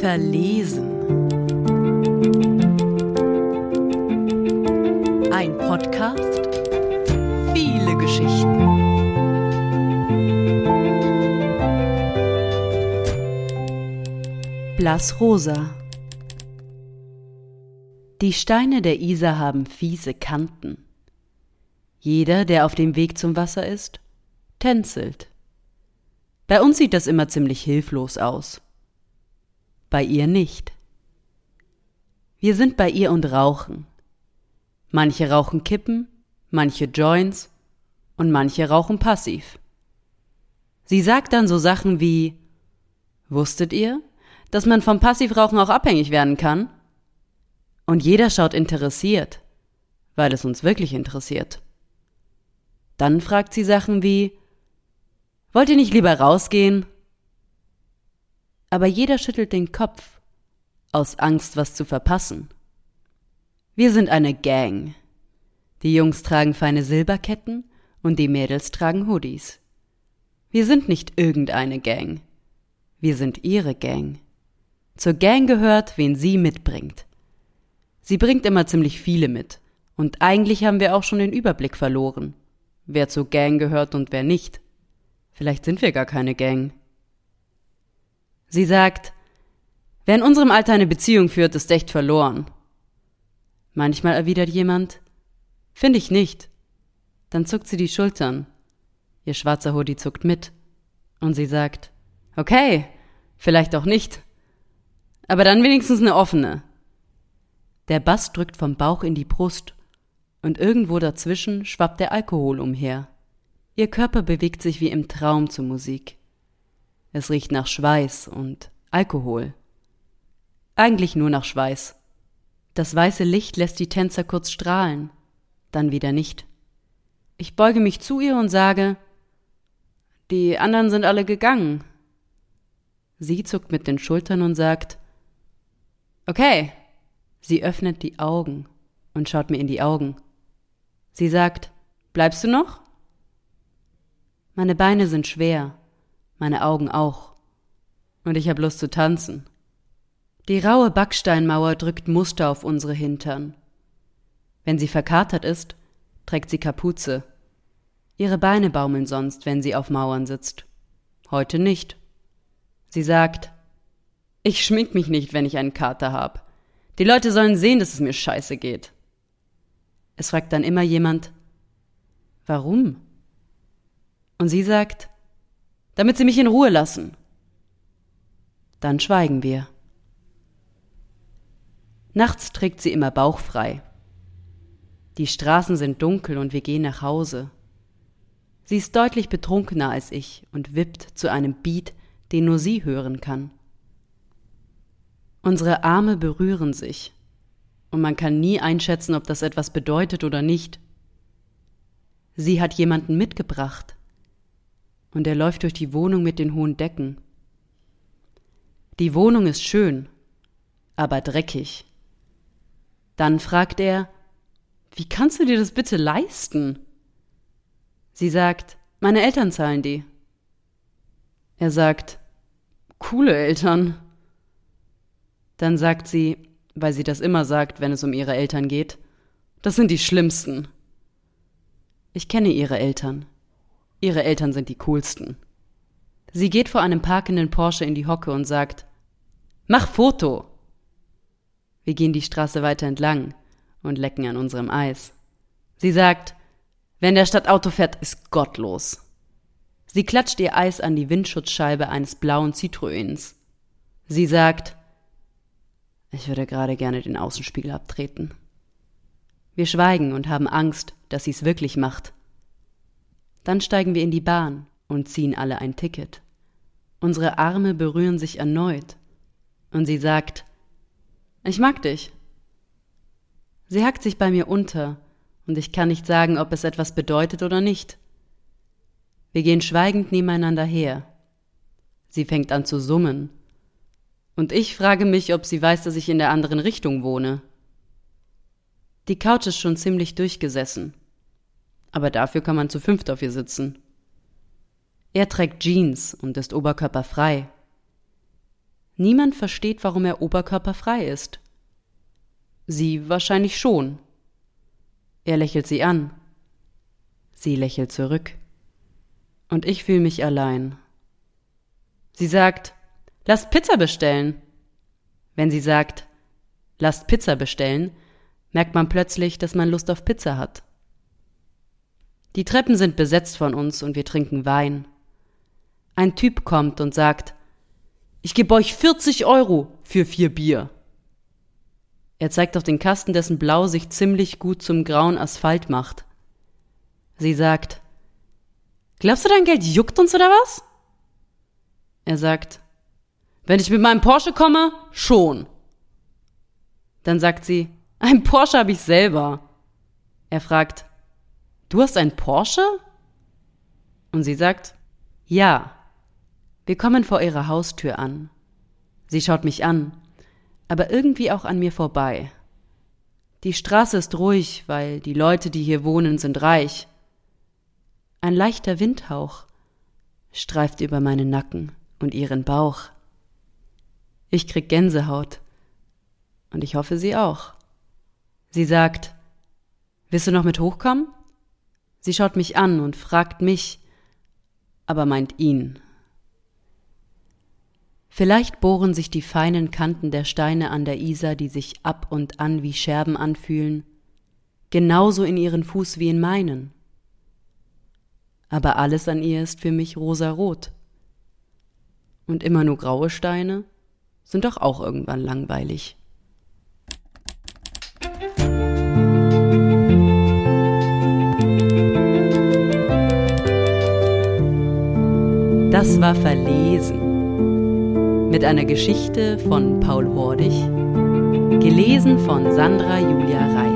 Verlesen. Ein Podcast. Viele Geschichten. Blassrosa. Die Steine der Isar haben fiese Kanten. Jeder, der auf dem Weg zum Wasser ist, tänzelt. Bei uns sieht das immer ziemlich hilflos aus. Bei ihr nicht. Wir sind bei ihr und rauchen. Manche rauchen Kippen, manche Joints und manche rauchen passiv. Sie sagt dann so Sachen wie Wusstet ihr, dass man vom Passivrauchen auch abhängig werden kann? Und jeder schaut interessiert, weil es uns wirklich interessiert. Dann fragt sie Sachen wie Wollt ihr nicht lieber rausgehen? Aber jeder schüttelt den Kopf, aus Angst, was zu verpassen. Wir sind eine Gang. Die Jungs tragen feine Silberketten und die Mädels tragen Hoodies. Wir sind nicht irgendeine Gang. Wir sind ihre Gang. Zur Gang gehört, wen sie mitbringt. Sie bringt immer ziemlich viele mit. Und eigentlich haben wir auch schon den Überblick verloren. Wer zur Gang gehört und wer nicht. Vielleicht sind wir gar keine Gang. Sie sagt, wer in unserem Alter eine Beziehung führt, ist echt verloren. Manchmal erwidert jemand, finde ich nicht. Dann zuckt sie die Schultern. Ihr schwarzer Hoodie zuckt mit. Und sie sagt, okay, vielleicht auch nicht. Aber dann wenigstens eine offene. Der Bass drückt vom Bauch in die Brust, und irgendwo dazwischen schwappt der Alkohol umher. Ihr Körper bewegt sich wie im Traum zur Musik. Es riecht nach Schweiß und Alkohol. Eigentlich nur nach Schweiß. Das weiße Licht lässt die Tänzer kurz strahlen, dann wieder nicht. Ich beuge mich zu ihr und sage, die anderen sind alle gegangen. Sie zuckt mit den Schultern und sagt, okay, Sie öffnet die Augen und schaut mir in die Augen. Sie sagt, Bleibst du noch? Meine Beine sind schwer, meine Augen auch. Und ich hab Lust zu tanzen. Die raue Backsteinmauer drückt Muster auf unsere Hintern. Wenn sie verkatert ist, trägt sie Kapuze. Ihre Beine baumeln sonst, wenn sie auf Mauern sitzt. Heute nicht. Sie sagt, ich schmink mich nicht, wenn ich einen Kater hab. Die Leute sollen sehen, dass es mir scheiße geht. Es fragt dann immer jemand, warum? Und sie sagt, damit sie mich in Ruhe lassen. Dann schweigen wir. Nachts trägt sie immer bauchfrei. Die Straßen sind dunkel und wir gehen nach Hause. Sie ist deutlich betrunkener als ich und wippt zu einem Beat, den nur sie hören kann. Unsere Arme berühren sich, und man kann nie einschätzen, ob das etwas bedeutet oder nicht. Sie hat jemanden mitgebracht, und er läuft durch die Wohnung mit den hohen Decken. Die Wohnung ist schön, aber dreckig. Dann fragt er, wie kannst du dir das bitte leisten? Sie sagt, meine Eltern zahlen die. Er sagt, coole Eltern. Dann sagt sie, weil sie das immer sagt, wenn es um ihre Eltern geht, das sind die schlimmsten. Ich kenne ihre Eltern. Ihre Eltern sind die coolsten. Sie geht vor einem parkenden Porsche in die Hocke und sagt, Mach Foto! Wir gehen die Straße weiter entlang und lecken an unserem Eis. Sie sagt, wenn der Stadt Auto fährt, ist gottlos. Sie klatscht ihr Eis an die Windschutzscheibe eines blauen Citroëns. Sie sagt, ich würde gerade gerne den Außenspiegel abtreten. Wir schweigen und haben Angst, dass sie es wirklich macht. Dann steigen wir in die Bahn und ziehen alle ein Ticket. Unsere Arme berühren sich erneut. Und sie sagt, ich mag dich. Sie hackt sich bei mir unter, und ich kann nicht sagen, ob es etwas bedeutet oder nicht. Wir gehen schweigend nebeneinander her. Sie fängt an zu summen, und ich frage mich, ob sie weiß, dass ich in der anderen Richtung wohne. Die Couch ist schon ziemlich durchgesessen. Aber dafür kann man zu fünft auf ihr sitzen. Er trägt Jeans und ist oberkörperfrei. Niemand versteht, warum er oberkörperfrei ist. Sie wahrscheinlich schon. Er lächelt sie an. Sie lächelt zurück. Und ich fühle mich allein. Sie sagt, lasst Pizza bestellen. Wenn sie sagt, lasst Pizza bestellen, merkt man plötzlich, dass man Lust auf Pizza hat. Die Treppen sind besetzt von uns und wir trinken Wein. Ein Typ kommt und sagt, ich gebe euch 40 Euro für vier Bier. Er zeigt auf den Kasten, dessen Blau sich ziemlich gut zum grauen Asphalt macht. Sie sagt, Glaubst du, dein Geld juckt uns oder was? Er sagt, wenn ich mit meinem Porsche komme, schon. Dann sagt sie, ein Porsche habe ich selber. Er fragt, du hast ein Porsche? Und sie sagt, ja. Wir kommen vor ihrer Haustür an. Sie schaut mich an, aber irgendwie auch an mir vorbei. Die Straße ist ruhig, weil die Leute, die hier wohnen, sind reich. Ein leichter Windhauch streift über meinen Nacken und ihren Bauch. Ich krieg Gänsehaut. Und ich hoffe, sie auch. Sie sagt, Willst du noch mit hochkommen? Sie schaut mich an und fragt mich, aber meint ihn. Vielleicht bohren sich die feinen Kanten der Steine an der Isar, die sich ab und an wie Scherben anfühlen, genauso in ihren Fuß wie in meinen. Aber alles an ihr ist für mich rosarot. Und immer nur graue Steine sind doch auch irgendwann langweilig. Das war Verlesen mit einer Geschichte von Paul Hordig, gelesen von Sandra Julia Reich.